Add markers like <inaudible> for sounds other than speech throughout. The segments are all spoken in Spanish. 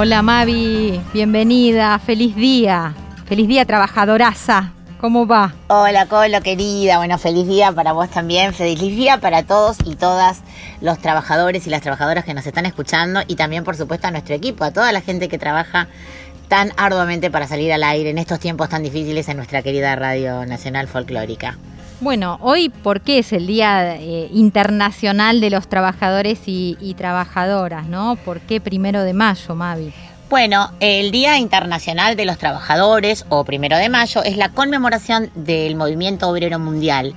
Hola Mavi, bienvenida, feliz día, feliz día trabajadoraza, ¿cómo va? Hola Colo querida, bueno, feliz día para vos también, feliz día para todos y todas los trabajadores y las trabajadoras que nos están escuchando y también por supuesto a nuestro equipo, a toda la gente que trabaja tan arduamente para salir al aire en estos tiempos tan difíciles en nuestra querida Radio Nacional Folclórica. Bueno, hoy, ¿por qué es el Día eh, Internacional de los Trabajadores y, y Trabajadoras, no? ¿Por qué primero de mayo, Mavi? Bueno, el Día Internacional de los Trabajadores, o primero de mayo, es la conmemoración del movimiento obrero mundial.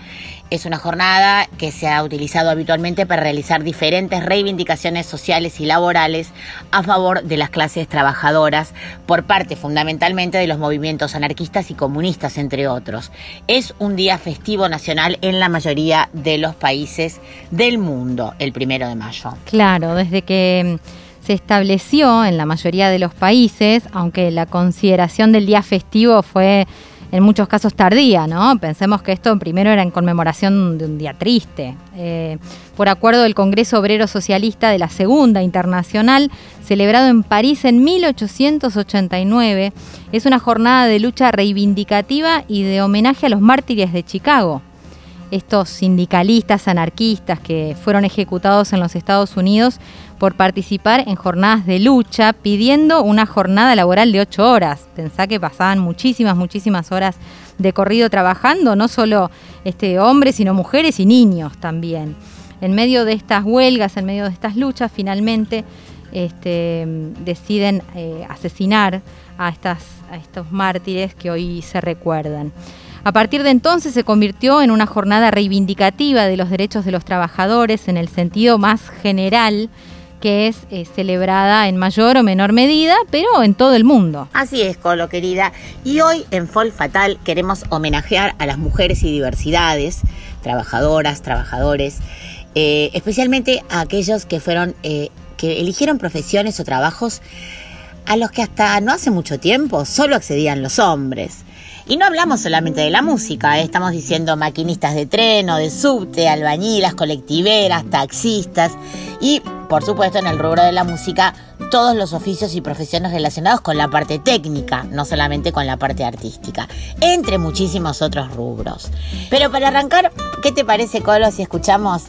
Es una jornada que se ha utilizado habitualmente para realizar diferentes reivindicaciones sociales y laborales a favor de las clases trabajadoras por parte fundamentalmente de los movimientos anarquistas y comunistas, entre otros. Es un día festivo nacional en la mayoría de los países del mundo, el primero de mayo. Claro, desde que mm, se estableció en la mayoría de los países, aunque la consideración del día festivo fue en muchos casos tardía, ¿no? Pensemos que esto primero era en conmemoración de un día triste. Eh, por acuerdo del Congreso Obrero Socialista de la Segunda Internacional, celebrado en París en 1889, es una jornada de lucha reivindicativa y de homenaje a los mártires de Chicago estos sindicalistas anarquistas que fueron ejecutados en los Estados Unidos por participar en jornadas de lucha pidiendo una jornada laboral de ocho horas. Pensá que pasaban muchísimas, muchísimas horas de corrido trabajando, no solo este, hombres, sino mujeres y niños también. En medio de estas huelgas, en medio de estas luchas, finalmente este, deciden eh, asesinar a, estos mártires que hoy se recuerdan. A partir de entonces se convirtió en una jornada reivindicativa de los derechos de los trabajadores en el sentido más general que es eh, celebrada en mayor o menor medida, pero en todo el mundo. Así es, Colo, querida. Y hoy en Fol Fatal queremos homenajear a las mujeres y diversidades, trabajadoras, trabajadores, eh, especialmente a aquellos que fueron, eh, que eligieron profesiones o trabajos a los que hasta no hace mucho tiempo solo accedían los hombres. Y no hablamos solamente de la música, ¿eh? estamos diciendo maquinistas de tren o de subte, albañilas, colectiveras, taxistas y, por supuesto, en el rubro de la música, todos los oficios y profesiones relacionados con la parte técnica, no solamente con la parte artística, entre muchísimos otros rubros. Pero para arrancar, ¿qué te parece, Colo, si escuchamos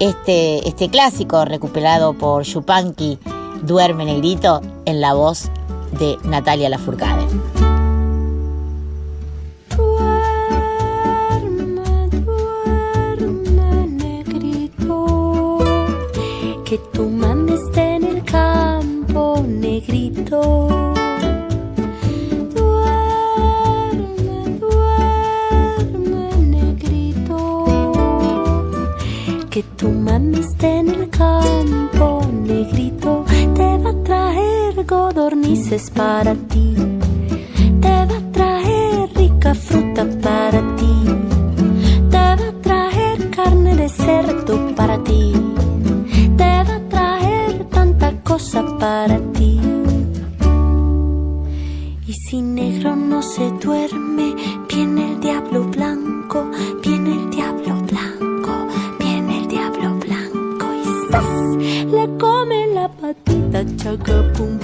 este, este clásico recuperado por Yupanqui, Duerme Negrito, en la voz de Natalia Lafourcade? Que tu mami esté en el campo, negrito. Duerme, duerme, negrito, que tu mami esté en el campo, negrito, te va a traer codornices para ti. Te va a traer rica fruta para ti. Y si negro no se duerme, viene el diablo blanco, viene el diablo blanco, viene el diablo blanco y le come la patita chacapum,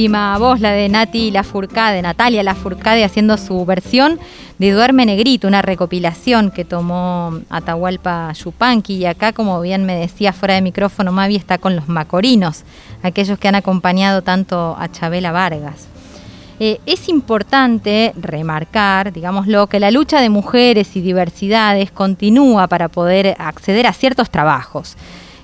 Dulcísima voz la de Nati Lafourcade, Natalia Lafourcade haciendo su versión de Duerme Negrito, una recopilación que tomó Atahualpa Yupanqui y acá, como bien me decía fuera de micrófono, Mavi está con los macorinos, aquellos que han acompañado tanto a Chabela Vargas. Eh, es importante remarcar, digámoslo, que la lucha de mujeres y diversidades continúa para poder acceder a ciertos trabajos.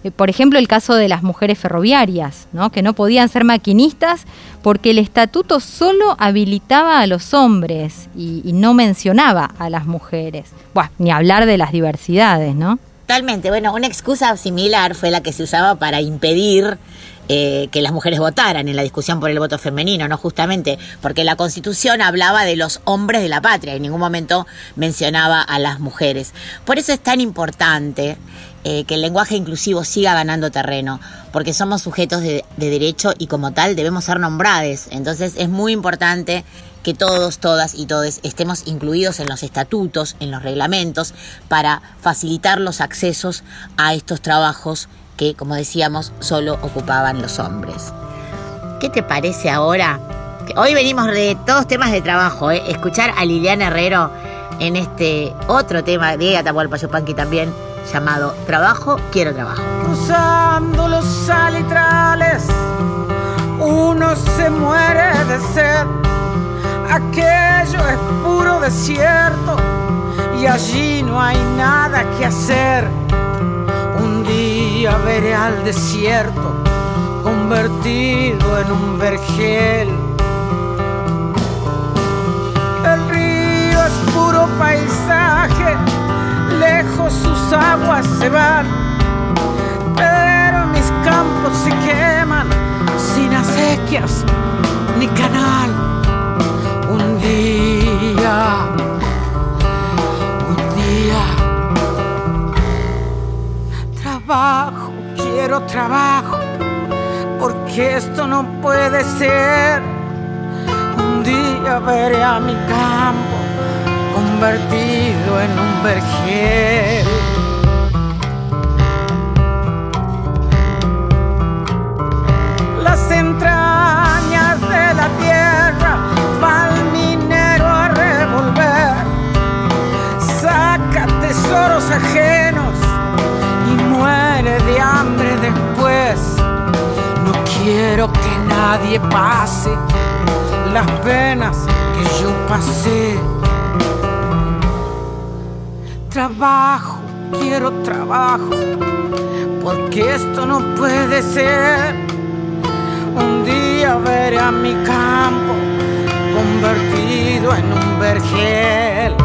Eh, por ejemplo, el caso de las mujeres ferroviarias, ¿no? que no podían ser maquinistas porque el estatuto solo habilitaba a los hombres y, no mencionaba a las mujeres. Ni hablar de las diversidades, ¿no? Totalmente. Bueno, una excusa similar fue la que se usaba para impedir eh, que las mujeres votaran en la discusión por el voto femenino, ¿no? Justamente porque la Constitución hablaba de los hombres de la patria, en ningún momento mencionaba a las mujeres. Por eso es tan importante eh, que el lenguaje inclusivo siga ganando terreno, porque somos sujetos de, de derecho y como tal debemos ser nombrades. Entonces es muy importante que todos, todas y todes estemos incluidos en los estatutos, en los reglamentos, para facilitar los accesos a estos trabajos que, como decíamos, solo ocupaban los hombres. ¿Qué te parece ahora? Hoy venimos de todos temas de trabajo, ¿eh? escuchar a Liliana Herrero en este otro tema de Atahualpa Yupanqui también, llamado Trabajo, quiero trabajo. cruzando los salitrales, uno se muere de sed. Aquello es puro desierto y allí no hay nada que hacer. Día veré al desierto convertido en un vergel. El río es puro paisaje, lejos sus aguas se van pero mis campos se queman sin acequias ni canal. Un día, un día, trabajo, quiero trabajo, porque esto no puede ser. Un día veré a mi campo convertido en un vergel. Quiero que nadie pase las penas que yo pasé. Trabajo, quiero trabajo, porque esto no puede ser. Un día veré a mi campo convertido en un vergel.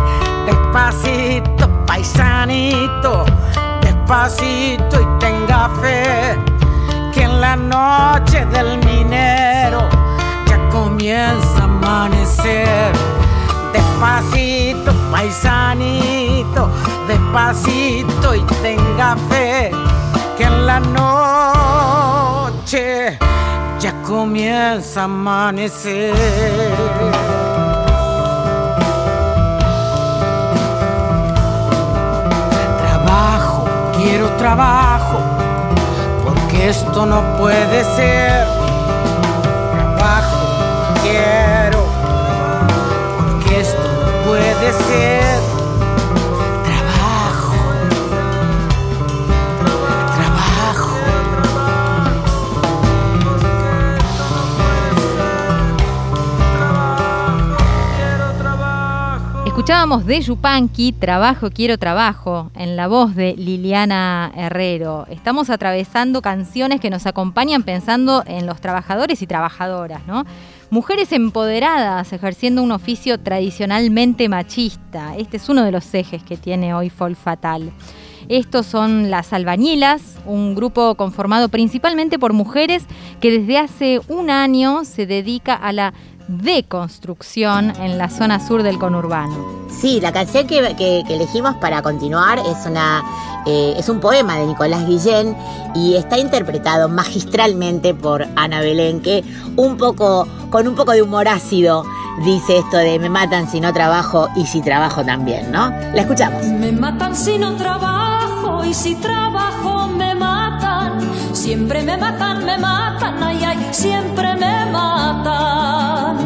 Despacito, paisanito, despacito y tenga fe la noche del minero ya comienza a amanecer. Despacito, paisanito, despacito y tenga fe que en la noche ya comienza a amanecer. Trabajo, quiero trabajo, esto no puede ser. Trabajo, quiero, porque esto no puede ser. Escuchábamos de Yupanqui, Trabajo, Quiero Trabajo, en la voz de Liliana Herrero. Estamos atravesando canciones que nos acompañan pensando en los trabajadores y trabajadoras, ¿no? Mujeres empoderadas ejerciendo un oficio tradicionalmente machista. Este es uno de los ejes que tiene hoy Fol Fatal. Estos son las albañilas, un grupo conformado principalmente por mujeres que desde hace un año se dedica a la deconstrucción en la zona sur del conurbano. Sí, la canción que, que- que elegimos para continuar es, una, eh, es un poema de Nicolás Guillén y está interpretado magistralmente por Ana Belén, que un poco, con un poco de humor ácido dice esto de me matan si no trabajo y si trabajo también, ¿no? La escuchamos. Me matan si no trabajo y si trabajo. Siempre me matan, me matan, ay, ay, siempre me matan.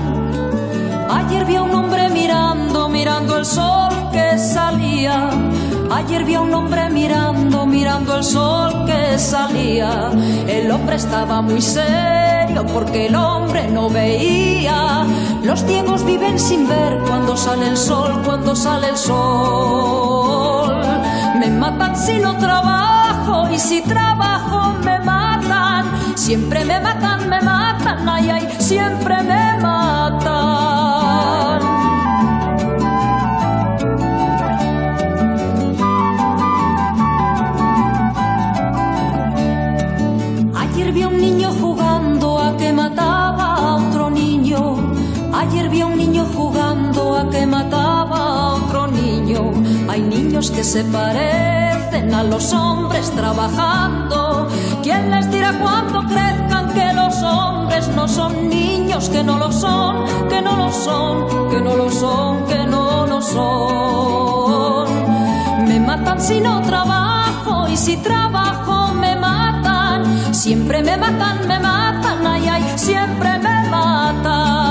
Ayer vi a un hombre mirando, mirando el sol que salía. Ayer vi a un hombre mirando, mirando el sol que salía. El hombre estaba muy serio porque el hombre no veía. Los ciegos viven sin ver cuando sale el sol, cuando sale el sol. Me matan si no trabajo y si trabajo. Siempre me matan, me matan, ay, ay, siempre me matan. Ayer vi a un niño jugando a que mataba a otro niño. Ayer vi a un niño jugando a que mataba a otro niño. Hay niños que se parecen a los hombres trabajando. ¿Quién les dirá cuando crezcan que los hombres no son niños, que no lo son, que no lo son, que no lo son, que no lo son? Me matan si no trabajo y si trabajo me matan. Siempre me matan, me matan, ay, ay, siempre me matan.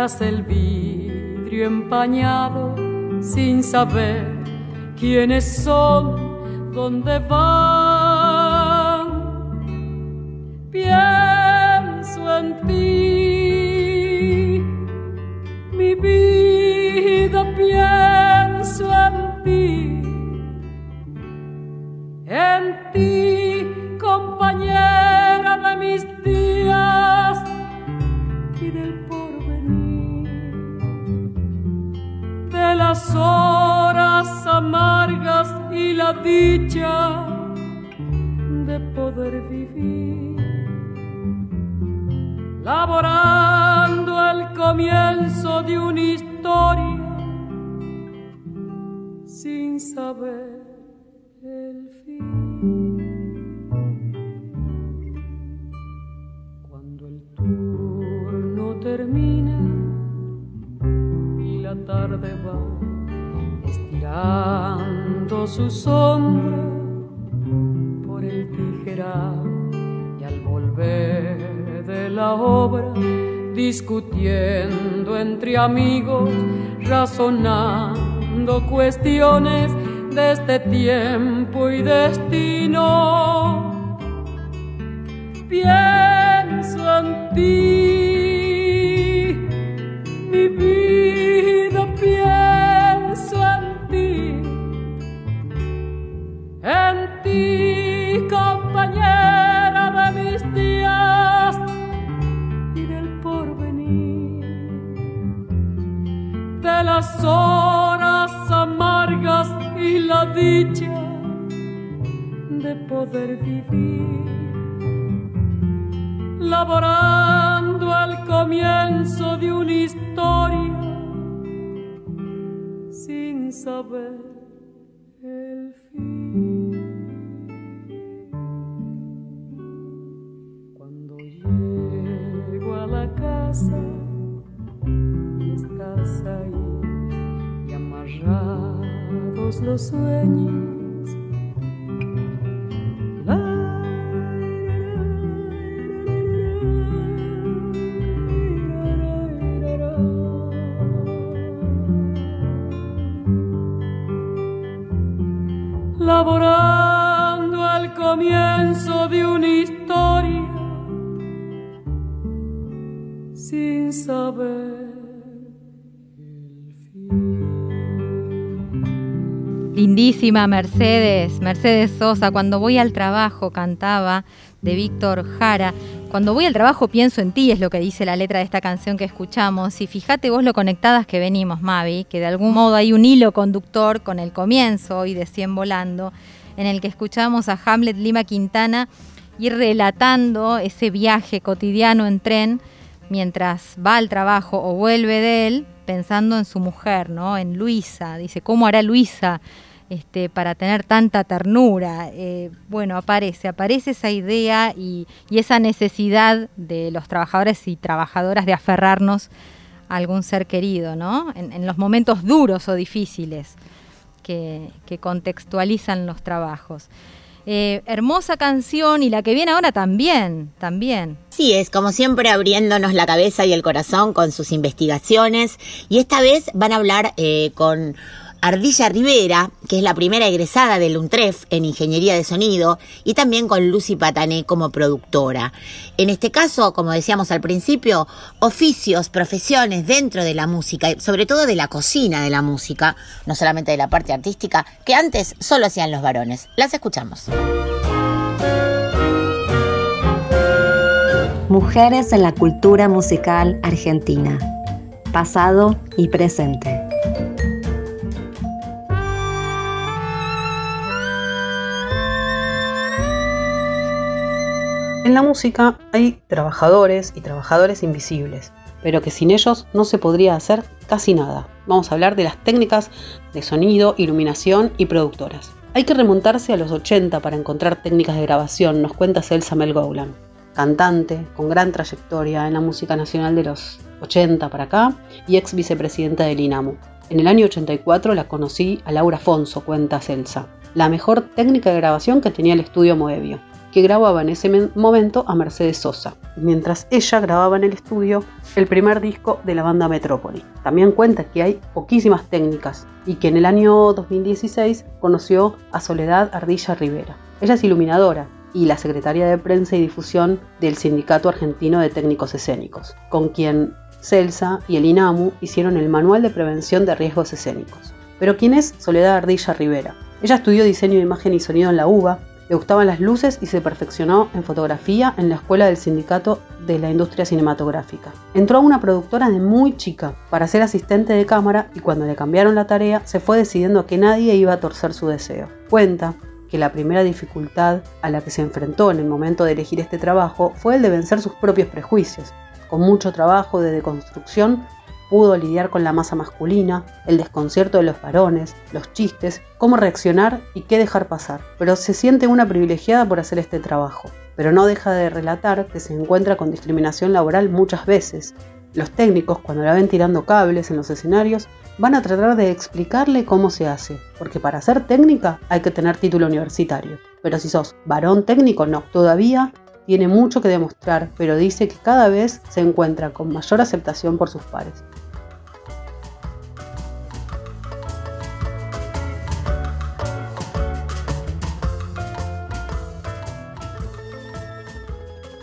El vidrio empañado, sin saber quiénes son, dónde van. Cuestiones de este tiempo y destino. Pienso en ti, mi vida, pienso en ti, en ti, compañera de mis días y del porvenir, de las horas la dicha de poder vivir, laborando al comienzo de una historia sin saber el fin. Cuando llego a la casa, estás ahí y los sueños. Laborando al comienzo de una historia sin saber Lindísima Mercedes, Mercedes Sosa, cuando voy al trabajo cantaba de Víctor Jara. Cuando voy al trabajo pienso en ti, es lo que dice la letra de esta canción que escuchamos. Y fíjate vos lo conectadas que venimos, Mavi, que de algún modo hay un hilo conductor con el comienzo hoy de Cien Volando, en el que escuchamos a Hamlet Lima Quintana ir relatando ese viaje cotidiano en tren mientras va al trabajo o vuelve de él, pensando en su mujer, ¿no? En Luisa. Dice, ¿cómo hará Luisa este, para tener tanta ternura? Eh, bueno, aparece, aparece esa idea y, esa necesidad de los trabajadores y trabajadoras de aferrarnos a algún ser querido, ¿no? En, los momentos duros o difíciles que, que contextualizan los trabajos. Eh, hermosa canción y la que viene ahora también, también. Sí, es como siempre abriéndonos la cabeza y el corazón con sus investigaciones y esta vez van a hablar eh, con Ardilla Rivera, que es la primera egresada del UNTREF en Ingeniería de Sonido, y también con Lucy Patané como productora. En este caso, como decíamos al principio, oficios, profesiones dentro de la música, sobre todo de la cocina de la música, no solamente de la parte artística, que antes solo hacían los varones. Las escuchamos. Mujeres en la cultura musical argentina. Pasado y presente. En la música hay trabajadores y trabajadores invisibles, pero que sin ellos no se podría hacer casi nada. Vamos a hablar de las técnicas de sonido, iluminación y productoras. Hay que remontarse a los 80 para encontrar técnicas de grabación, nos cuenta Celsa Melgoulan, cantante con gran trayectoria en la música nacional de los 80 para acá y ex vicepresidenta del INAMU. En el año 84 la conocí a Laura Afonso, cuenta Celsa, la mejor técnica de grabación que tenía el estudio Moebio que grababa en ese momento a Mercedes Sosa, mientras ella grababa en el estudio el primer disco de la banda Metrópoli. También cuenta que hay poquísimas técnicas y que en el año 2016 conoció a Soledad Ardilla Rivera. Ella es iluminadora y la secretaria de prensa y difusión del Sindicato Argentino de Técnicos Escénicos, con quien Celsa y el INAMU hicieron el Manual de Prevención de Riesgos Escénicos. Pero ¿quién es Soledad Ardilla Rivera? Ella estudió diseño de imagen y sonido en la UBA, le gustaban las luces y se perfeccionó en fotografía en la Escuela del Sindicato de la Industria Cinematográfica. Entró a una productora de muy chica para ser asistente de cámara y cuando le cambiaron la tarea se fue decidiendo que nadie iba a torcer su deseo. Cuenta que la primera dificultad a la que se enfrentó en el momento de elegir este trabajo fue el de vencer sus propios prejuicios. Con mucho trabajo de deconstrucción pudo lidiar con la masa masculina, el desconcierto de los varones, los chistes, cómo reaccionar y qué dejar pasar. Pero se siente una privilegiada por hacer este trabajo. Pero no deja de relatar que se encuentra con discriminación laboral muchas veces. Los técnicos, cuando la ven tirando cables en los escenarios, van a tratar de explicarle cómo se hace, porque para ser técnica hay que tener título universitario. Pero si sos varón técnico, no. Todavía tiene mucho que demostrar, pero dice que cada vez se encuentra con mayor aceptación por sus pares.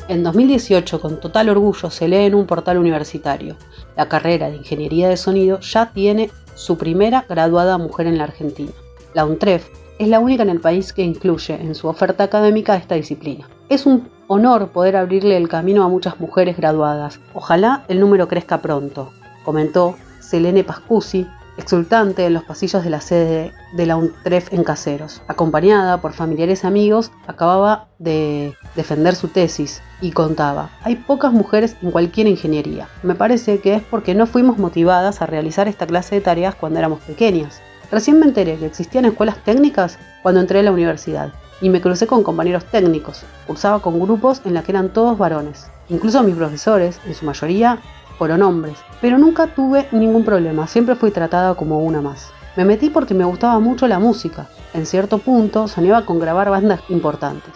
En 2018, con total orgullo, se lee en un portal universitario. La carrera de Ingeniería de Sonido ya tiene su primera graduada mujer en la Argentina. La UNTREF es la única en el país que incluye en su oferta académica esta disciplina. Es un honor poder abrirle el camino a muchas mujeres graduadas. Ojalá el número crezca pronto, comentó Selene Pascusi, exultante en los pasillos de la sede de la UNTREF en Caseros. Acompañada por familiares y amigos, acababa de defender su tesis y contaba, hay pocas mujeres en cualquier ingeniería. Me parece que es porque no fuimos motivadas a realizar esta clase de tareas cuando éramos pequeñas. Recién me enteré que existían escuelas técnicas cuando entré a la universidad y me crucé con compañeros técnicos. Cursaba con grupos en los que eran todos varones. Incluso mis profesores, en su mayoría, fueron hombres, pero nunca tuve ningún problema, siempre fui tratada como una más. Me metí porque me gustaba mucho la música. En cierto punto soñaba con grabar bandas importantes.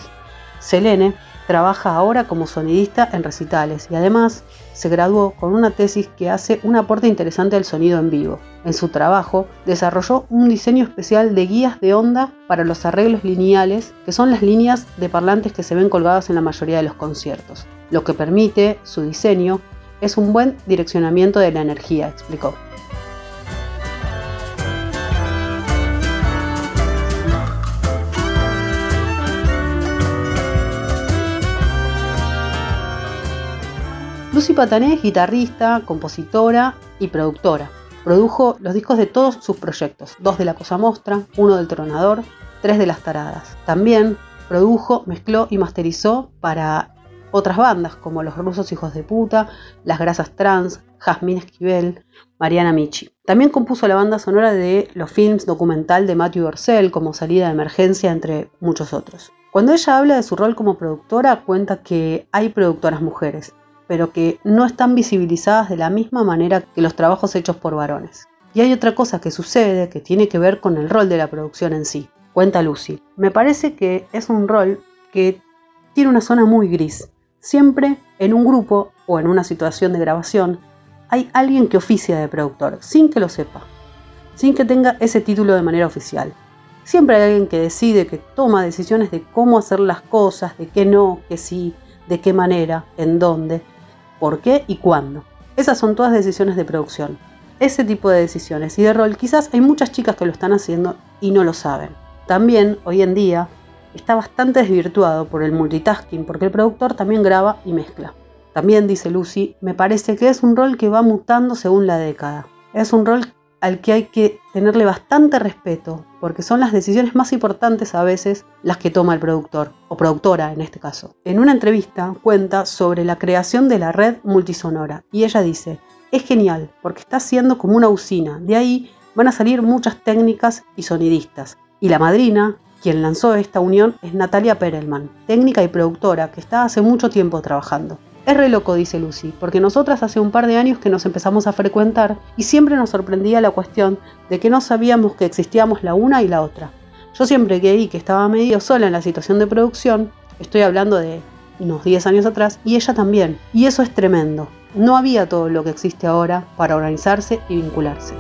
Selene trabaja ahora como sonidista en recitales y además se graduó con una tesis que hace un aporte interesante al sonido en vivo. En su trabajo desarrolló un diseño especial de guías de onda para los arreglos lineales, que son las líneas de parlantes que se ven colgadas en la mayoría de los conciertos, lo que permite su diseño es un buen direccionamiento de la energía, explicó. Lucy Patané es guitarrista, compositora y productora. Produjo los discos de todos sus proyectos, dos de La Cosa Mostra, uno del Tronador, tres de Las Taradas. También produjo, mezcló y masterizó para otras bandas como Los Rusos Hijos de Puta, Las Grasas Trans, Jazmín Esquivel, Mariana Michi. También compuso la banda sonora de los films documental de Matthew Orcel como Salida de Emergencia, entre muchos otros. Cuando ella habla de su rol como productora, cuenta que hay productoras mujeres, pero que no están visibilizadas de la misma manera que los trabajos hechos por varones. Y hay otra cosa que sucede que tiene que ver con el rol de la producción en sí. Cuenta Lucy. Me parece que es un rol que tiene una zona muy gris, Siempre en un grupo o en una situación de grabación hay alguien que oficia de productor, sin que lo sepa, sin que tenga ese título de manera oficial. Siempre hay alguien que decide, que toma decisiones de cómo hacer las cosas, de qué no, qué sí, de qué manera, en dónde, por qué y cuándo. Esas son todas decisiones de producción. Ese tipo de decisiones y de rol quizás hay muchas chicas que lo están haciendo y no lo saben. También hoy en día está bastante desvirtuado por el multitasking, porque el productor también graba y mezcla. También, dice Lucy, me parece que es un rol que va mutando según la década. Es un rol al que hay que tenerle bastante respeto, porque son las decisiones más importantes a veces las que toma el productor, o productora en este caso. En una entrevista cuenta sobre la creación de la red multisonora, y ella dice, es genial, porque está siendo como una usina, de ahí van a salir muchas técnicas y sonidistas. Y la madrina, quien lanzó esta unión es Natalia Perelman, técnica y productora que está hace mucho tiempo trabajando. Es re loco, dice Lucy, porque nosotras hace un par de años que nos empezamos a frecuentar y siempre nos sorprendía la cuestión de que no sabíamos que existíamos la una y la otra. Yo siempre creí que estaba medio sola en la situación de producción, estoy hablando de unos 10 años atrás, y ella también. Y eso es tremendo. No había todo lo que existe ahora para organizarse y vincularse.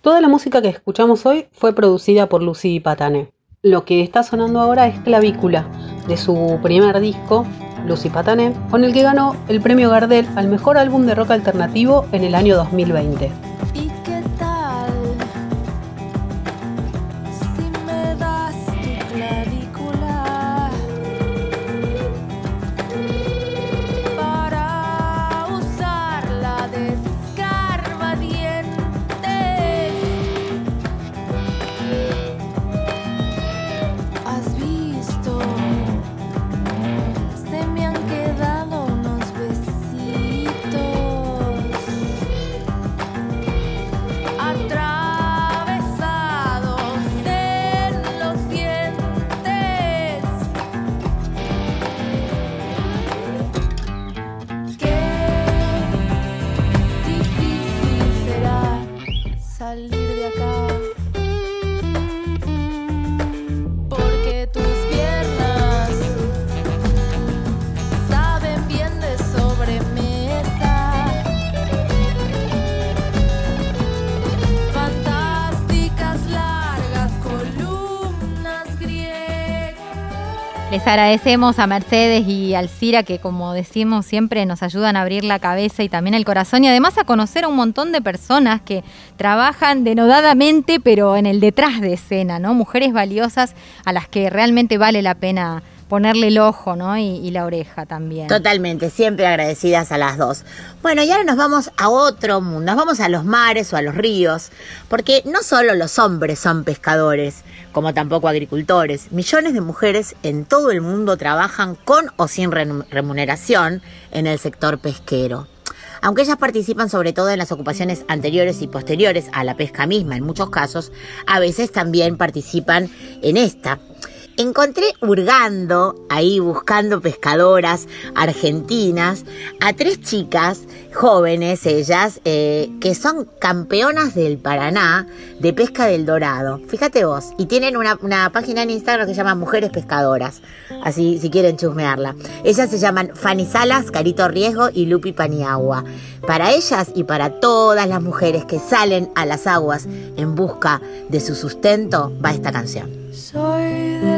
Toda la música que escuchamos hoy fue producida por Lucy Patané. Lo que está sonando ahora es Clavícula, de su primer disco, Lucy Patané, con el que ganó el premio Gardel al mejor álbum de rock alternativo en el año 2020. Agradecemos a Mercedes y al Cira que como decimos siempre nos ayudan a abrir la cabeza y también el corazón y además a conocer a un montón de personas que trabajan denodadamente pero en el detrás de escena, ¿no? Mujeres valiosas a las que realmente vale la pena ponerle el ojo ¿no? y, la oreja también. Totalmente, siempre agradecidas a las dos. Bueno, y ahora nos vamos a otro mundo, nos vamos a los mares o a los ríos, porque no solo los hombres son pescadores, como tampoco agricultores. Millones de mujeres en todo el mundo trabajan con o sin remuneración en el sector pesquero. Aunque ellas participan sobre todo en las ocupaciones anteriores y posteriores a la pesca misma, en muchos casos, a veces también participan en esta encontré hurgando, ahí buscando pescadoras argentinas, a tres chicas, jóvenes ellas, eh, que son campeonas del Paraná de pesca del Dorado. Fíjate vos, y tienen una, página en Instagram que se llama Mujeres Pescadoras, así si quieren chusmearla. Ellas se llaman Fanny Salas, Carito Riesgo y Lupi Paniagua. Para ellas y para todas las mujeres que salen a las aguas en busca de su sustento, va esta canción. Soy de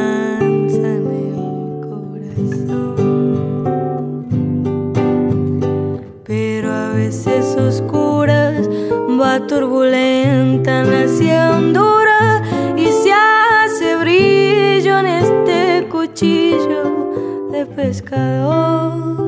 turbulenta hacia Honduras y se hace brillo en este cuchillo de pescador.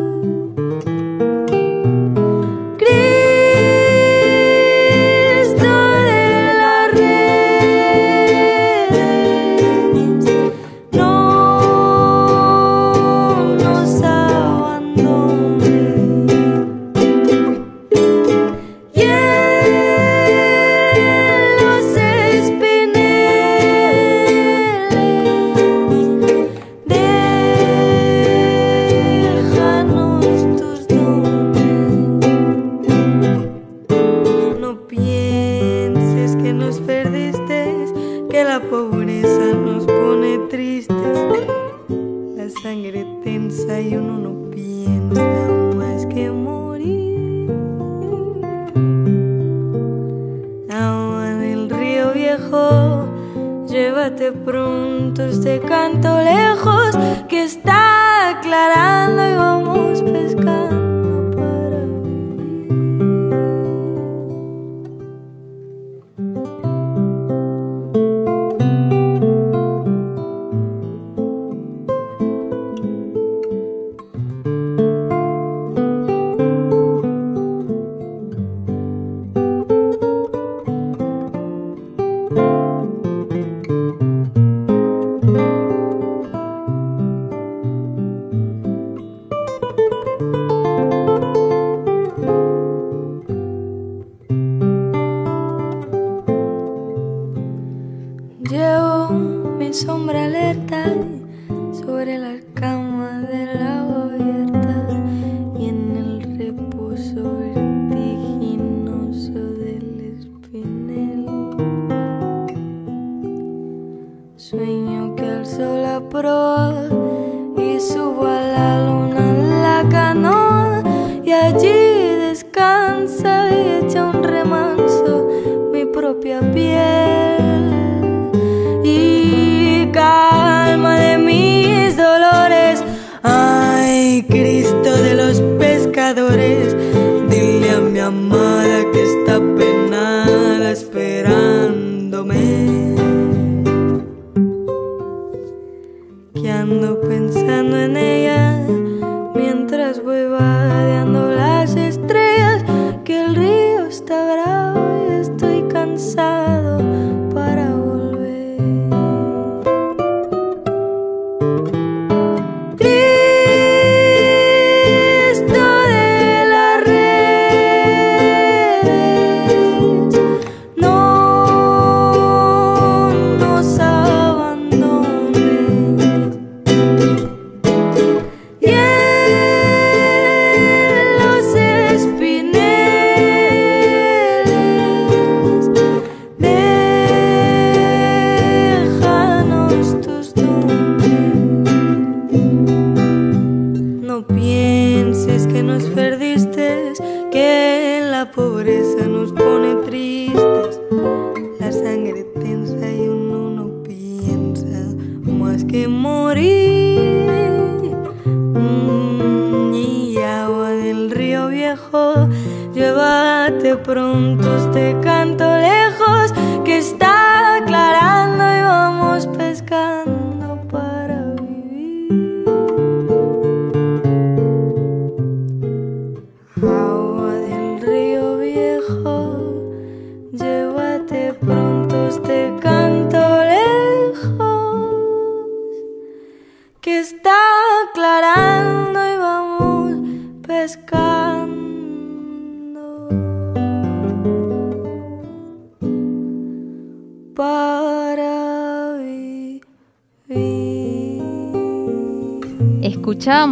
Llévate pronto este canto lejos que está aclarando y vamos pescando.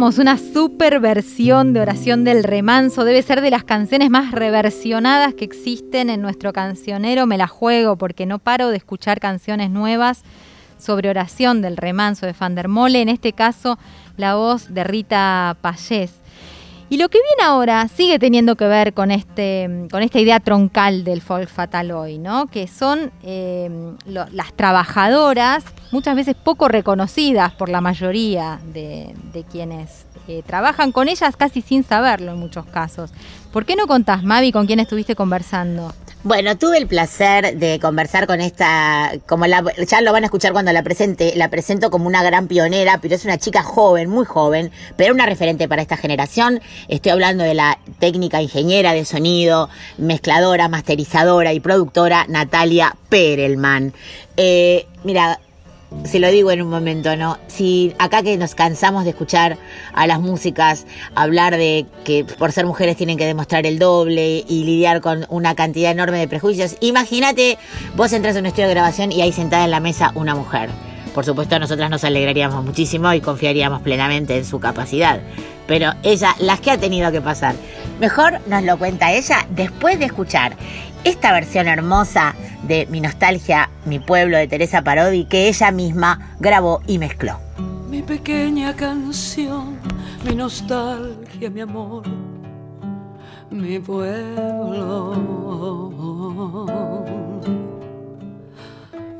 Una super versión de Oración del Remanso. Debe ser de las canciones más reversionadas que existen en nuestro cancionero. Me la juego porque no paro de escuchar canciones nuevas sobre Oración del Remanso de Fandermole. En este caso, la voz de Rita Payés. Y lo que viene ahora sigue teniendo que ver con, este, con esta idea troncal del folk fatal hoy, ¿no? que son eh, las trabajadoras, muchas veces poco reconocidas por la mayoría de, quienes eh, trabajan con ellas casi sin saberlo en muchos casos. ¿Por qué no contás, Mavi, con quién estuviste conversando? Bueno, tuve el placer de conversar con esta, como la, ya lo van a escuchar cuando la presente, la presento como una gran pionera, pero es una chica joven, muy joven, pero una referente para esta generación. Estoy hablando de la técnica ingeniera de sonido, mezcladora, masterizadora y productora Natalia Perelman. Eh, mira, se lo digo en un momento, ¿no? Si acá que nos cansamos de escuchar a las músicas hablar de que por ser mujeres tienen que demostrar el doble y lidiar con una cantidad enorme de prejuicios, imagínate, vos entras a un estudio de grabación y hay sentada en la mesa una mujer. Por supuesto, nosotras nos alegraríamos muchísimo y confiaríamos plenamente en su capacidad. Pero ella, las que ha tenido que pasar, mejor nos lo cuenta ella después de escuchar esta versión hermosa de Mi Nostalgia, Mi Pueblo de Teresa Parodi que ella misma grabó y mezcló. Mi pequeña canción, mi nostalgia, mi amor, mi pueblo,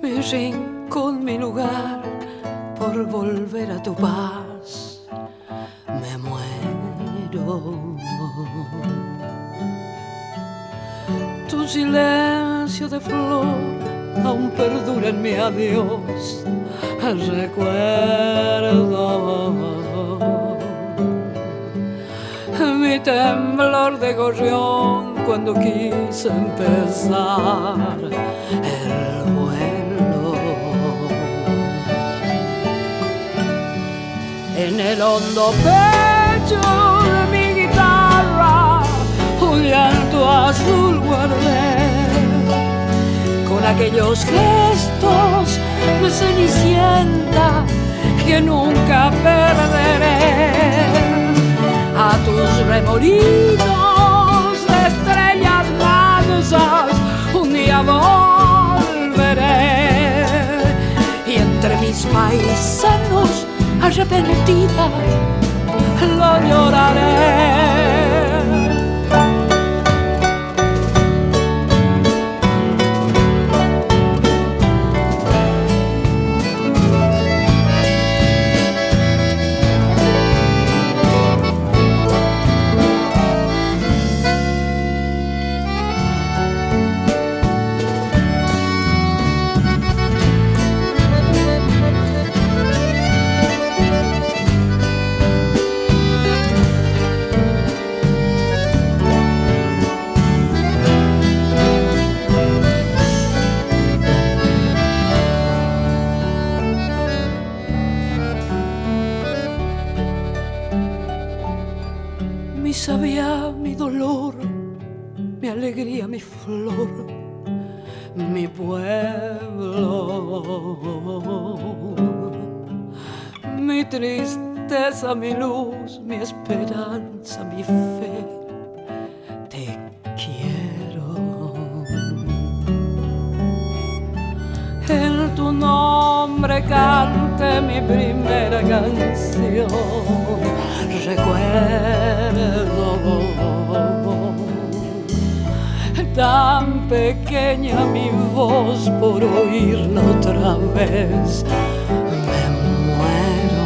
mi rincón, mi lugar, por volver a tu paz, me muero. Tu silencio de flor aún perdura en mi adiós. Recuerdo mi temblor de gorrión cuando quise empezar el vuelo. En el hondo pecho aquellos gestos de cenicienta que nunca perderé. A tus remolinos de estrellas mansas un día volveré. Y entre mis paisanos arrepentida lo lloraré mi flor, mi pueblo, mi tristeza, mi luz, mi esperanza, mi fe. Te quiero. En tu nombre cante mi primera canción. Recuerdo tan pequeña mi voz por oírla otra vez. Me muero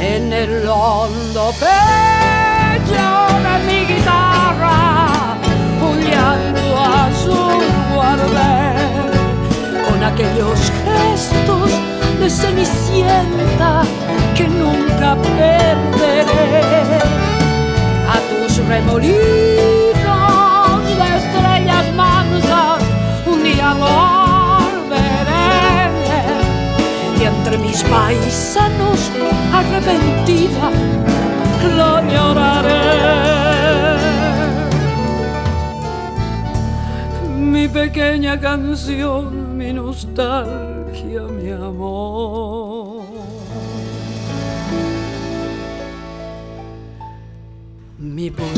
en el hondo pecho de mi guitarra, un llanto azul guardé con aquellos gestos de cenicienta que nunca perderé. Remolinos de estrellas mansas un día volveré. Y entre mis paisanos arrepentida lo lloraré. Mi pequeña canción, mi nostalgia,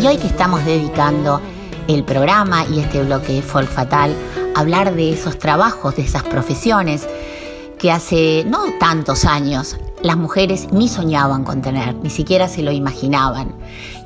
Y hoy que estamos dedicando el programa y este bloque Folk Fatal a hablar de esos trabajos, de esas profesiones que hace no tantos años las mujeres ni soñaban con tener, ni siquiera se lo imaginaban.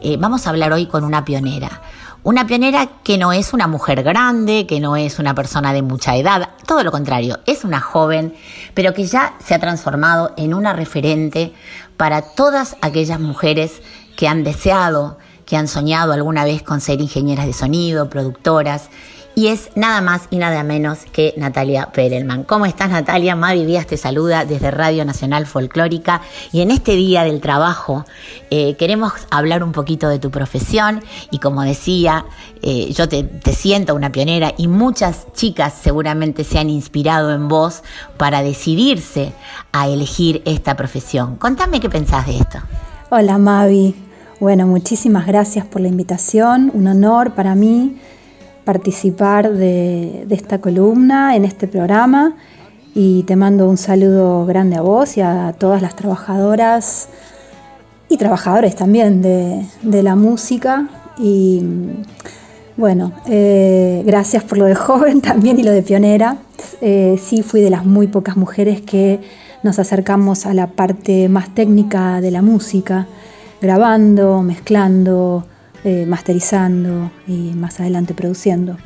Eh, vamos a hablar hoy con una pionera. Una pionera que no es una mujer grande, que no es una persona de mucha edad, todo lo contrario, es una joven, pero que ya se ha transformado en una referente para todas aquellas mujeres que han deseado, que han soñado alguna vez con ser ingenieras de sonido, productoras, y es nada más y nada menos que Natalia Perelman. ¿Cómo estás Natalia? Mavi Díaz te saluda desde Radio Nacional Folclórica y en este Día del Trabajo eh, queremos hablar un poquito de tu profesión y como decía, eh, yo te, te siento una pionera y muchas chicas seguramente se han inspirado en vos para decidirse a elegir esta profesión. Contame qué pensás de esto. Hola Mavi, bueno, muchísimas gracias por la invitación, un honor para mí participar de, esta columna en este programa. Y te mando un saludo grande a vos y a todas las trabajadoras y trabajadores también de, de la música. Y bueno, eh, gracias por lo de joven <laughs> también y lo de pionera. Eh, sí fui de las muy pocas mujeres que nos acercamos a la parte más técnica de la música, grabando, mezclando, eh, masterizando y más adelante produciendo.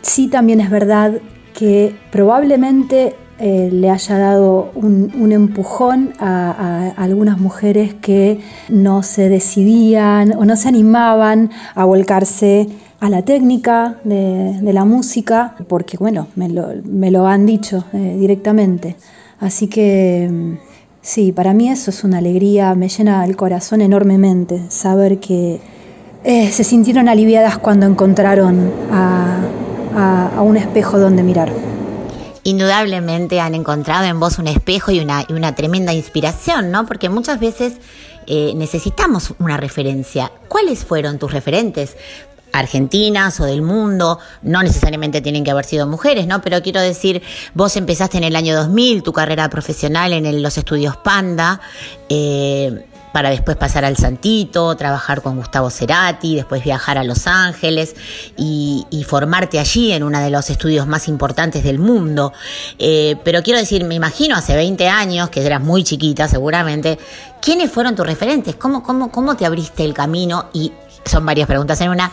Sí también es verdad que probablemente eh, le haya dado un, empujón a, algunas mujeres que no se decidían o no se animaban a volcarse a la técnica de, la música, porque bueno, me lo, me lo han dicho eh, directamente. Así que sí, para mí eso es una alegría, me llena el corazón enormemente saber que eh, se sintieron aliviadas cuando encontraron a, un espejo donde mirar. Indudablemente han encontrado en vos un espejo y una, y una tremenda inspiración, ¿no? Porque muchas veces eh, necesitamos una referencia. ¿Cuáles fueron tus referentes? Argentinas o del mundo, no necesariamente tienen que haber sido mujeres, ¿no? Pero quiero decir, vos empezaste en el año 2000 tu carrera profesional en los estudios Panda, eh, para después pasar al Santito, trabajar con Gustavo Cerati, después viajar a Los Ángeles y, y formarte allí en uno de los estudios más importantes del mundo. Eh, pero quiero decir, me imagino hace 20 años, que eras muy chiquita seguramente, ¿quiénes fueron tus referentes? ¿Cómo, cómo, cómo te abriste el camino? Y son varias preguntas en una.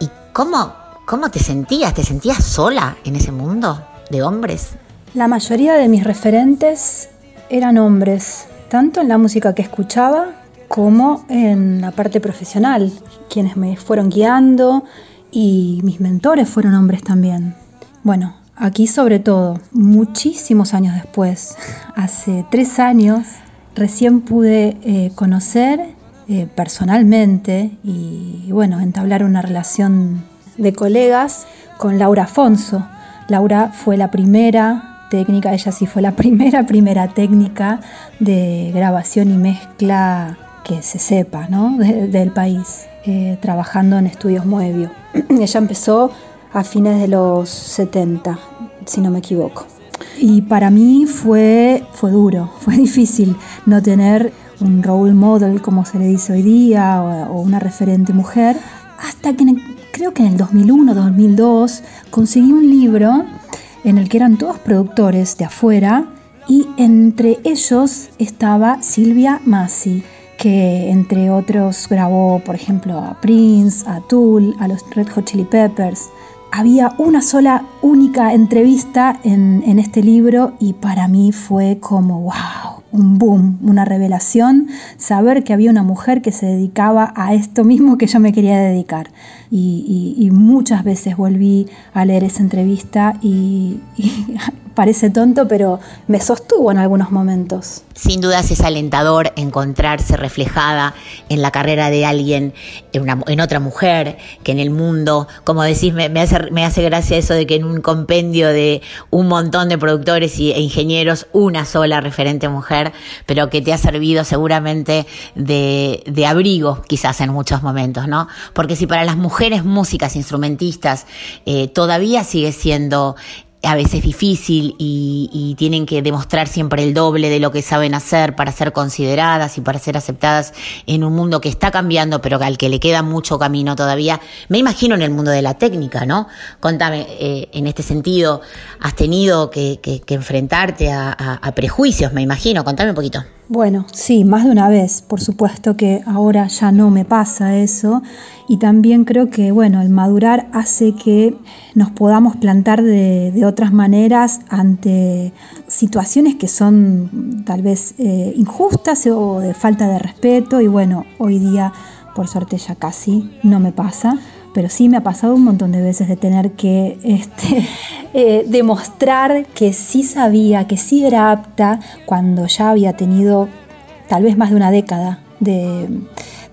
¿Y cómo, cómo te sentías? ¿Te sentías sola en ese mundo de hombres? La mayoría de mis referentes eran hombres tanto en la música que escuchaba como en la parte profesional. Quienes me fueron guiando y mis mentores fueron hombres también. Bueno, aquí sobre todo, muchísimos años después, <laughs> hace tres años, recién pude eh, conocer eh, personalmente y bueno, entablar una relación de colegas con Laura Afonso. Laura fue la primera técnica, ella sí fue la <laughs> primera, primera técnica de grabación y mezcla que se sepa, ¿no? De, del país, eh, trabajando en estudios Moebio. <clears throat> ella empezó a fines de los 70, si no me equivoco. Y para mí fue, fue duro, <laughs> fue difícil no tener un role model, como se le dice hoy día, o, una referente mujer, hasta que creo que en el 2001, 2002, conseguí un libro en el que eran todos productores de afuera y entre ellos estaba Silvia Massi, que entre otros grabó, por ejemplo, a Prince, a Tool, a los Red Hot Chili Peppers. Había una sola, única entrevista en, en este libro y para mí fue como, wow, un boom, una revelación, saber que había una mujer que se dedicaba a esto mismo que yo me quería dedicar. Y, muchas veces volví a leer esa entrevista y <laughs> parece tonto, pero me sostuvo en algunos momentos. Sin dudas es alentador encontrarse reflejada en la carrera de alguien, en, una, en otra mujer, que en el mundo, como decís, me, hace, me hace gracia eso de que en un compendio de un montón de productores e ingenieros, una sola referente mujer, pero que te ha servido seguramente de, de abrigo quizás en muchos momentos, ¿no? Porque si para las mujeres músicas, instrumentistas, eh, todavía sigue siendo a veces difícil y, y, tienen que demostrar siempre el doble de lo que saben hacer para ser consideradas y para ser aceptadas en un mundo que está cambiando, pero al que le queda mucho camino todavía. Me imagino en el mundo de la técnica, ¿no? Contame, eh, en este sentido, has tenido que, que, que enfrentarte a, a, a prejuicios, me imagino. Contame un poquito. Bueno, sí, más de una vez. Por supuesto que ahora ya no me pasa eso. Y también creo que, bueno, el madurar hace que nos podamos plantar de, de otras maneras ante situaciones que son tal vez eh, injustas o de falta de respeto. Y bueno, hoy día, por suerte, ya casi no me pasa pero sí me ha pasado un montón de veces de tener que este, <laughs> eh, demostrar que sí sabía, que sí era apta cuando ya había tenido tal vez más de una década de,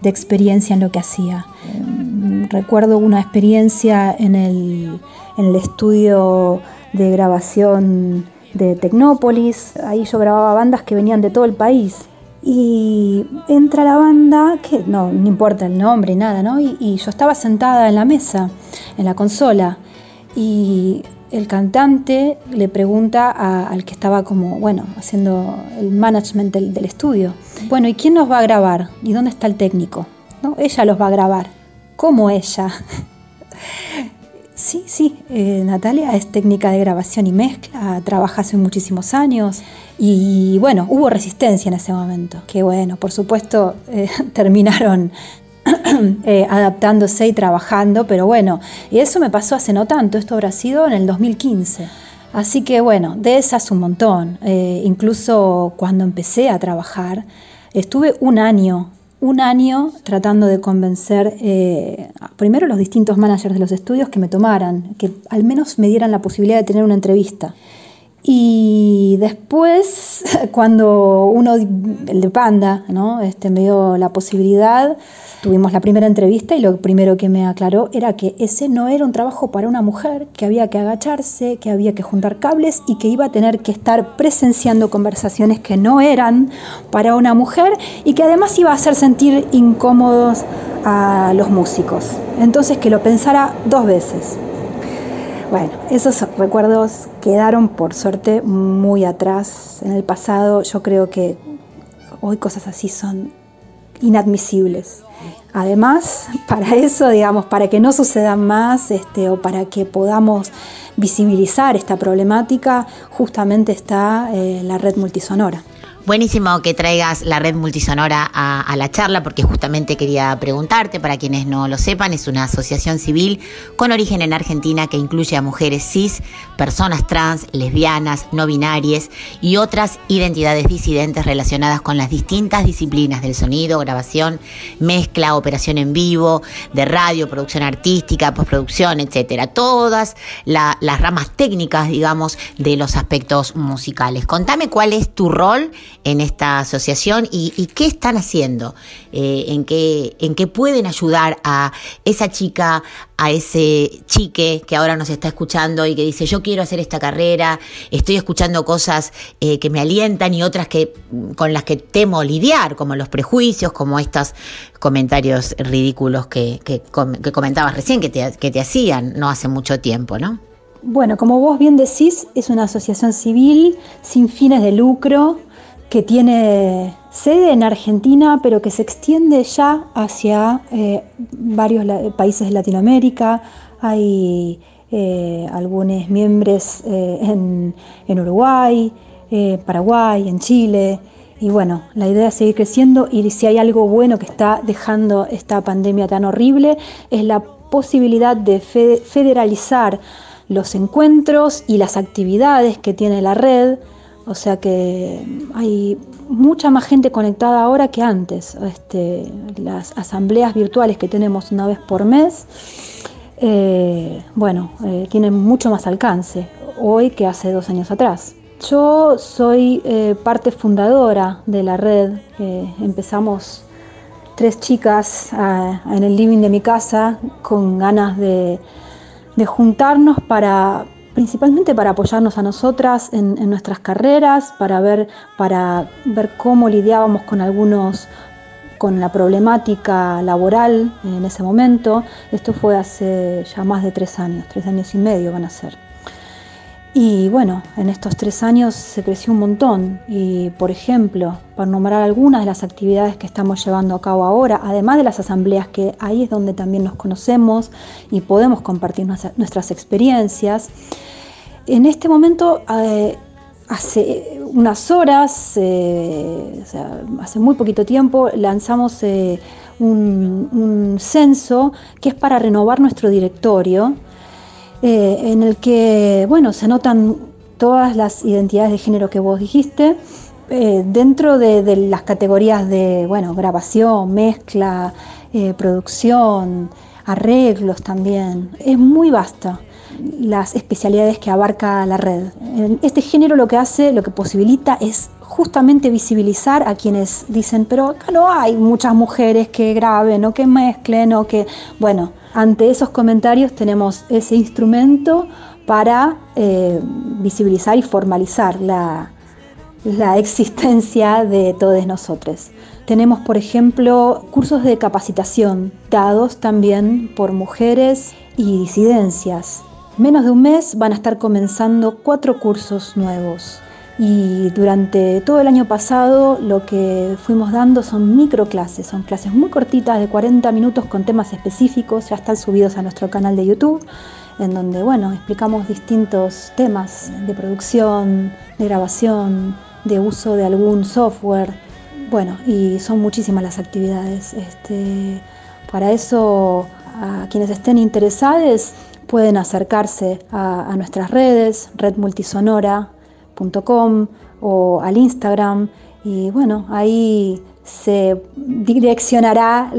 experiencia en lo que hacía. Eh, recuerdo una experiencia en el, en el estudio de grabación de Tecnópolis, ahí yo grababa bandas que venían de todo el país y entra la banda, que no, no importa el nombre, nada, ¿no? Y, yo estaba sentada en la mesa, en la consola, y el cantante le pregunta al que estaba como, bueno, haciendo el management del, del, estudio, bueno, ¿y quién nos va a grabar? ¿Y dónde está el técnico? ¿No? Ella los va a grabar. ¿Cómo ella? <laughs> sí, sí, eh, Natalia es técnica de grabación y mezcla, trabaja hace muchísimos años. Y bueno, hubo resistencia en ese momento, que bueno, por supuesto eh, <laughs> terminaron <clears throat> eh, adaptándose y trabajando, pero bueno, y eso me pasó hace no tanto, esto habrá sido en el 2015. Así que bueno, de esas un montón. Incluso cuando empecé a trabajar, estuve un año, un año tratando de convencer eh, primero los distintos managers de los estudios que me tomaran, que al menos me dieran la posibilidad de tener una entrevista. Y después, <laughs> cuando uno, el de Panda, ¿no? este, me dio la posibilidad, tuvimos la primera entrevista y lo primero que me aclaró era que ese no era un trabajo para una mujer, que había que agacharse, que había que juntar cables y que iba a tener que estar presenciando conversaciones que no eran para una mujer y que además iba a hacer sentir incómodos a los músicos. Entonces que lo pensara dos veces. Bueno, esos recuerdos quedaron por suerte muy atrás en el pasado. Yo creo que hoy cosas así son inadmisibles. Además, <laughs> para eso, digamos, para que no sucedan más este, o para que podamos visibilizar esta problemática, justamente está eh, la red multisonora. Buenísimo que traigas la red multisonora a, la charla porque justamente quería preguntarte, para quienes no lo sepan, es una asociación civil con origen en Argentina que incluye a mujeres cis, personas trans, lesbianas, no binarias y otras identidades disidentes relacionadas con las distintas disciplinas del sonido, grabación, mezcla, operación en vivo, de radio, producción artística, postproducción, etcétera. Todas la, las ramas técnicas, digamos, de los aspectos musicales. Contame cuál es tu rol en esta asociación y, qué están haciendo, eh, en, qué, en qué pueden ayudar a esa chica, a ese chique que ahora nos está escuchando y que dice yo quiero hacer esta carrera, estoy escuchando cosas eh, que me alientan y otras que con las que temo lidiar, como los prejuicios, como estos comentarios ridículos que comentabas recién, que te, que te hacían no hace mucho tiempo, ¿no? Bueno, como vos bien decís, es una asociación civil sin fines de lucro que tiene sede en Argentina, pero que se extiende ya hacia eh, varios países de Latinoamérica. Hay eh, algunos miembros eh, en, en, Uruguay, eh, Paraguay, en Chile. Y bueno, la idea es seguir creciendo y si hay algo bueno que está dejando esta pandemia tan horrible es la posibilidad de fe federalizar los encuentros y las actividades que tiene la red o sea que hay mucha más gente conectada ahora que antes. Este, las asambleas virtuales que tenemos una vez por mes, eh, bueno, eh, tienen mucho más alcance. hoy que hace dos años atrás. Yo soy eh, parte fundadora de la red. Empezamos tres chicas ah, en el living de mi casa con ganas de juntarnos para principalmente para apoyarnos a nosotras en, nuestras carreras, para ver, para ver cómo lidiábamos con algunos con la problemática laboral en ese momento. Esto fue hace ya más de tres años, tres años y medio van a ser. Y bueno, en estos tres años se creció un montón y, por ejemplo, para nombrar algunas de las actividades que estamos llevando a cabo ahora, además de las asambleas, que ahí es donde también nos conocemos y podemos compartir nuestras experiencias, en este momento, eh, hace unas horas, eh, o sea, hace muy poquito tiempo, lanzamos eh, un, un censo que es para renovar nuestro directorio eh, en el que, bueno, se notan todas las identidades de género que vos dijiste, eh, dentro de, las categorías de, bueno, grabación, mezcla, eh, producción, arreglos también. Es muy vasta las especialidades que abarca la red. Este género lo que hace, lo que posibilita es justamente visibilizar a quienes dicen, pero acá no hay muchas mujeres que graben o que mezclen o que, bueno, ante esos comentarios tenemos ese instrumento para eh, visibilizar y formalizar la, la existencia de todos nosotros. Tenemos, por ejemplo, cursos de capacitación dados también por mujeres y disidencias. Menos de un mes van a estar comenzando cuatro cursos nuevos. Y durante todo el año pasado lo que fuimos dando son microclases, son clases muy cortitas de 40 minutos con temas específicos, ya están subidos a nuestro canal de YouTube, en donde bueno, explicamos distintos temas de producción, de grabación, de uso de algún software. Bueno, y son muchísimas las actividades. Este, para eso, a quienes estén interesados, pueden acercarse a, a nuestras redes, Red Multisonora, o al Instagram y bueno, ahí se direccionará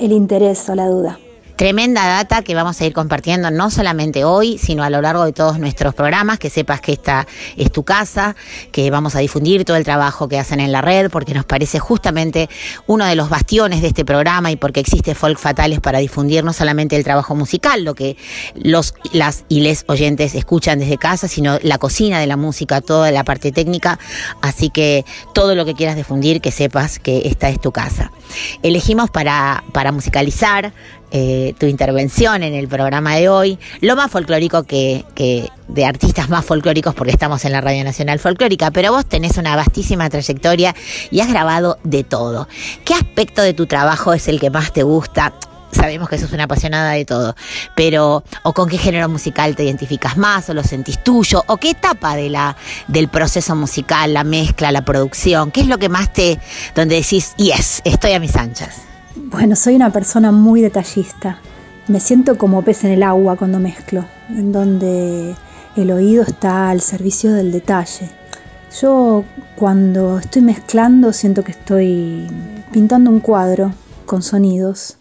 el interés o la duda. Tremenda data que vamos a ir compartiendo no solamente hoy, sino a lo largo de todos nuestros programas, que sepas que esta es tu casa, que vamos a difundir todo el trabajo que hacen en la red, porque nos parece justamente uno de los bastiones de este programa y porque existe Folk Fatales para difundir no solamente el trabajo musical, lo que los, las y les oyentes escuchan desde casa, sino la cocina de la música, toda la parte técnica. Así que todo lo que quieras difundir, que sepas que esta es tu casa. Elegimos para, para musicalizar eh, tu intervención en el programa de hoy, lo más folclórico que, de artistas más folclóricos porque estamos en la Radio Nacional Folclórica, pero vos tenés una vastísima trayectoria y has grabado de todo. ¿Qué aspecto de tu trabajo es el que más te gusta? Sabemos que sos una apasionada de todo, pero o con qué género musical te identificas más o lo sentís tuyo o qué etapa de la del proceso musical, la mezcla, la producción, qué es lo que más te donde decís, "Yes, estoy a mis anchas." Bueno, soy una persona muy detallista. Me siento como pez en el agua cuando mezclo, en donde el oído está al servicio del detalle. Yo cuando estoy mezclando siento que estoy pintando un cuadro con sonidos,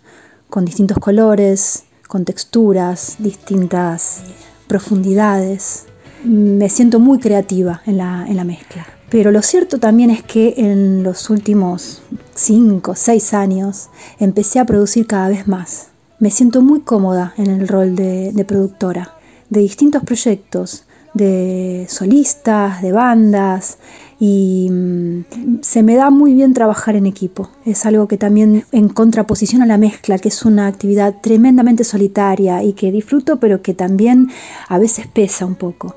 con distintos colores, con texturas, distintas profundidades. Me siento muy creativa en la, en la mezcla. Pero lo cierto también es que en los últimos 5, 6 años empecé a producir cada vez más. Me siento muy cómoda en el rol de, de productora, de distintos proyectos, de solistas, de bandas, y mm, se me da muy bien trabajar en equipo. Es algo que también en contraposición a la mezcla, que es una actividad tremendamente solitaria y que disfruto, pero que también a veces pesa un poco.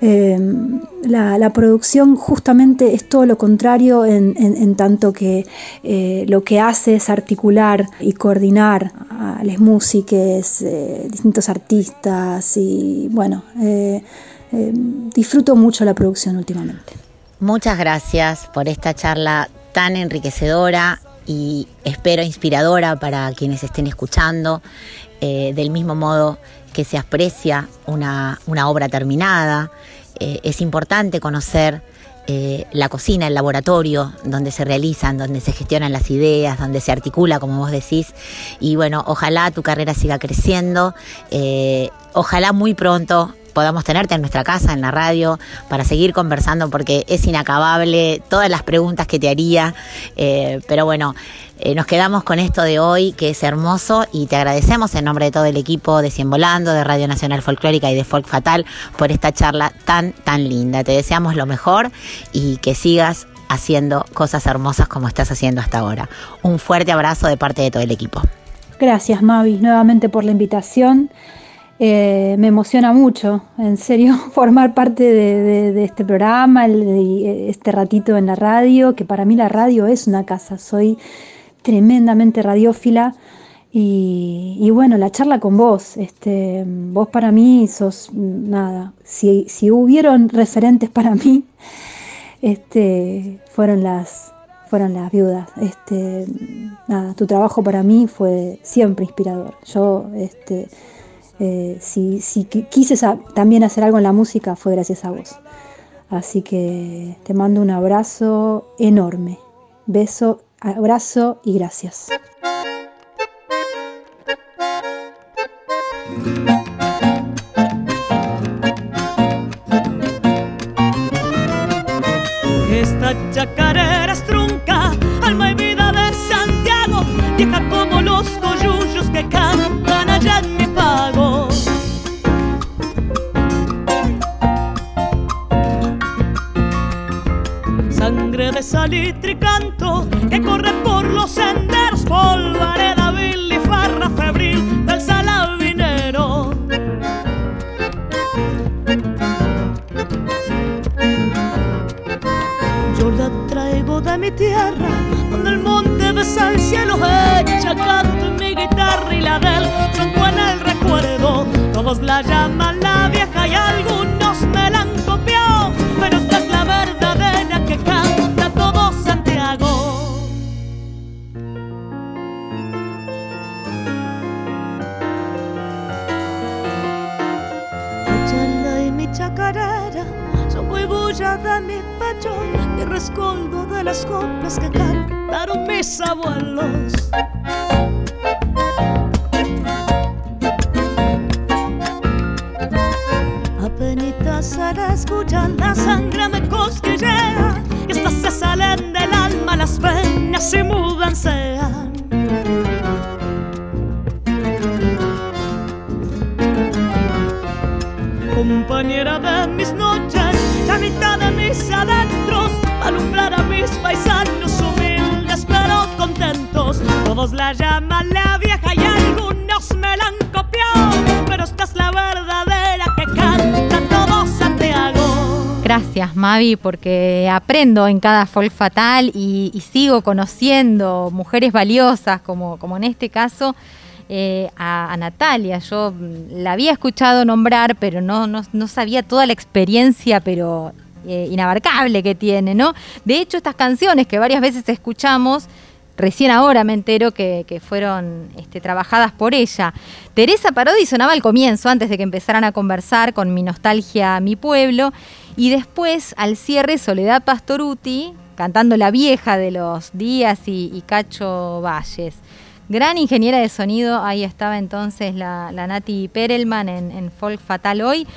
Eh, la, producción justamente es todo lo contrario en, tanto que eh, lo que hace es articular y coordinar a las músicas, eh, distintos artistas y bueno, disfruto mucho la producción últimamente. Muchas gracias por esta charla tan enriquecedora y espero inspiradora para quienes estén escuchando, del mismo modo que se aprecia una, obra terminada. Eh, es importante conocer eh, la cocina, el laboratorio, donde se realizan, donde se gestionan las ideas, donde se articula, como vos decís. Y bueno, ojalá tu carrera siga creciendo. Eh, ojalá muy pronto podamos tenerte en nuestra casa, en la radio, para seguir conversando, porque es inacabable todas las preguntas que te haría. Eh, pero bueno, eh, nos quedamos con esto de hoy, que es hermoso, y te agradecemos en nombre de todo el equipo de Cien Volando, de Radio Nacional Folclórica y de Folk Fatal, por esta charla tan, tan linda. Te deseamos lo mejor y que sigas haciendo cosas hermosas como estás haciendo hasta ahora. Un fuerte abrazo de parte de todo el equipo. Gracias Mavi nuevamente por la invitación. Eh, me emociona mucho, en serio, <laughs> formar parte de, este programa, de este ratito en la radio, que para mí la radio es una casa, soy tremendamente radiófila. Y, bueno, la charla con vos, este, vos para mí sos nada, si, si hubieron referentes para mí, este, fueron las, viudas. Este, tu trabajo para mí fue siempre inspirador. Yo, este, eh, si, si quise también hacer algo en la música fue gracias a vos. Así que te mando un abrazo enorme. Beso, abrazo y gracias. Yo la traigo de mi tierra, donde el monte besa el cielo, hecha canto en mi guitarra y la del tronco en el recuerdo. Todos la llaman la vieja y algunos me la han copiado, pero esta es la verdadera que canta todo Santiago. Y mi chacarera son bulla de mi pecho y rescoldo de las coplas que cantaron mis abuelos. Apenitas se la escuchan, la sangre me cosquillea estas se salen del alma las penas y mudancean. compañera de mis noches, la mitad de mis adentros, mis paisanos humildes pero contentos. Todos la llaman la vieja y algunos me la han copiado, pero esta es la verdadera que canta todo Santiago. Gracias, Mavi, porque aprendo en cada folk fatal y, y sigo conociendo mujeres valiosas, como, como en este caso. Eh, a, a, Natalia. Yo mm, la había escuchado nombrar, pero no, no, no sabía toda la experiencia, pero eh, inabarcable que tiene, ¿no? De hecho, estas canciones que varias veces escuchamos, recién ahora me entero que, fueron este, trabajadas por ella. Teresa Parodi sonaba al comienzo, antes de que empezaran a conversar con Mi Nostalgia, Mi Pueblo, y después, al cierre, Soledad Pastoruti, cantando La Vieja de los Díaz y, y Cacho Valles. Gran ingeniera de sonido, ahí estaba entonces la, la Nati Perelman en, en, Folk Fatal hoy.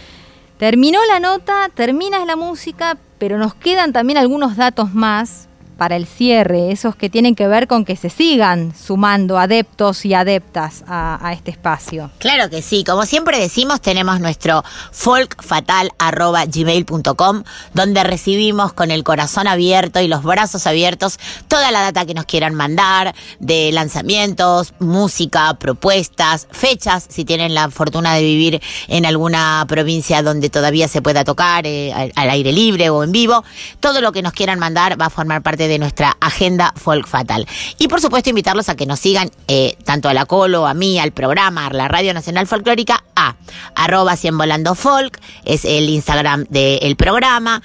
Terminó la nota, termina la música, pero nos quedan también algunos datos más para el cierre, esos que tienen que ver con que se sigan sumando adeptos y adeptas a, este espacio. Claro que sí, como siempre decimos, tenemos nuestro folkfatal.gmail.com, donde recibimos con el corazón abierto y los brazos abiertos toda la data que nos quieran mandar de lanzamientos, música, propuestas, fechas, si tienen la fortuna de vivir en alguna provincia donde todavía se pueda tocar eh, al, al aire libre o en vivo, todo lo que nos quieran mandar va a formar parte de nuestra agenda Folk Fatal. Y por supuesto invitarlos a que nos sigan eh, tanto a la Colo, a mí, al programa, a la Radio Nacional Folclórica, a arroba volando folk, es el Instagram del programa,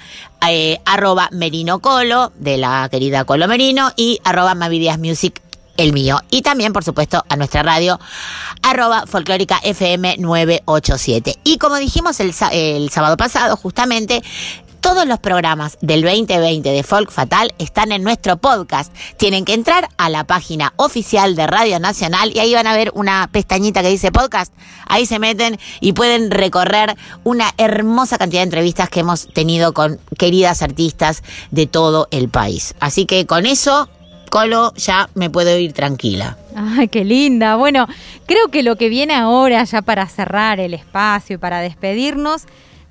eh, arroba Merino Colo, de la querida Colo Merino, y arroba Mavidias Music el mío. Y también, por supuesto, a nuestra radio, arroba folclórica FM 987. Y como dijimos el, el sábado pasado, justamente, Todos los programas del 2020 de Folk Fatal están en nuestro podcast. Tienen que entrar a la página oficial de Radio Nacional y ahí van a ver una pestañita que dice podcast. Ahí se meten y pueden recorrer una hermosa cantidad de entrevistas que hemos tenido con queridas artistas de todo el país. Así que con eso, Colo, ya me puedo ir tranquila. Ay, qué linda. Bueno, creo que lo que viene ahora, ya para cerrar el espacio y para despedirnos,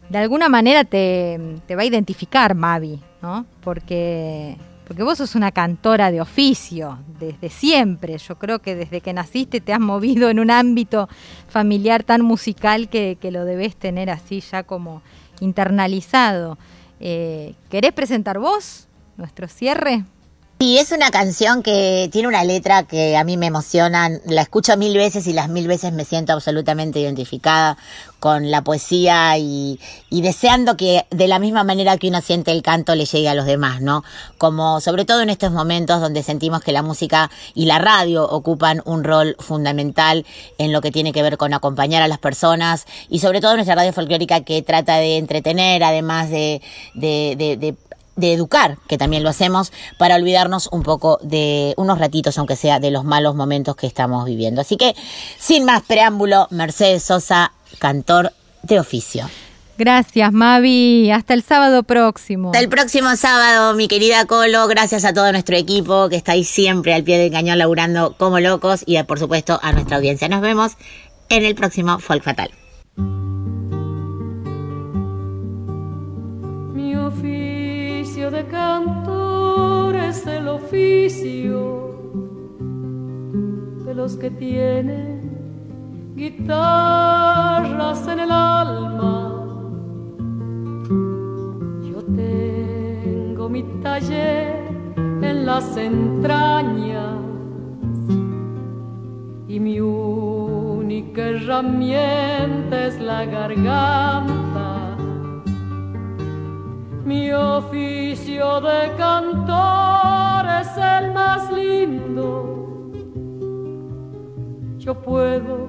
de alguna manera te, te va a identificar Mavi, ¿no? Porque, porque vos sos una cantora de oficio, desde siempre. Yo creo que desde que naciste te has movido en un ámbito familiar tan musical que, que lo debes tener así ya como internalizado. Eh, ¿Querés presentar vos nuestro cierre? Y es una canción que tiene una letra que a mí me emociona, la escucho mil veces y las mil veces me siento absolutamente identificada con la poesía y, y, deseando que de la misma manera que uno siente el canto le llegue a los demás, ¿no? Como sobre todo en estos momentos donde sentimos que la música y la radio ocupan un rol fundamental en lo que tiene que ver con acompañar a las personas y sobre todo nuestra radio folclórica que trata de entretener, además de, de, de, de de educar, que también lo hacemos, para olvidarnos un poco de unos ratitos, aunque sea de los malos momentos que estamos viviendo. Así que, sin más preámbulo, Mercedes Sosa, cantor de oficio. Gracias, Mavi. Hasta el sábado próximo. Hasta el próximo sábado, mi querida Colo. Gracias a todo nuestro equipo que está ahí siempre al pie del cañón laburando como locos y, por supuesto, a nuestra audiencia. Nos vemos en el próximo Folk Fatal. De cantor es el oficio de los que tienen guitarras en el alma. Yo tengo mi taller en las entrañas y mi única herramienta es la garganta mi oficio de cantor es el más lindo. Yo puedo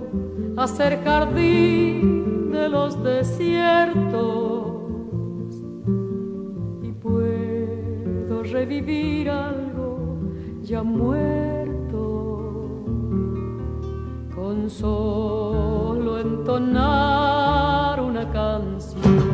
hacer jardín de los desiertos y puedo revivir algo ya muerto con solo entonar una canción.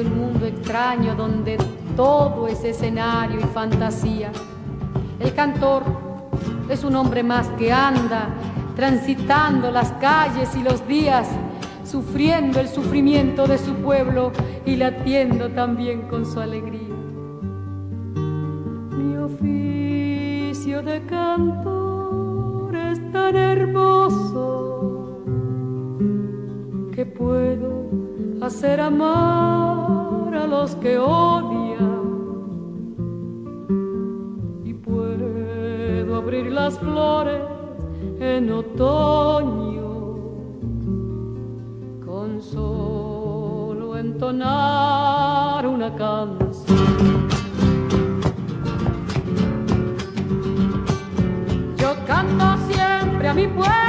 Un mundo extraño donde todo es escenario y fantasía. El cantor es un hombre más que anda transitando las calles y los días, sufriendo el sufrimiento de su pueblo y latiendo también con su alegría. Mi oficio de cantor es tan hermoso que puedo hacer amar a los que odian abrir las flores en otoño con solo entonar una canción. Yo canto siempre a mi pueblo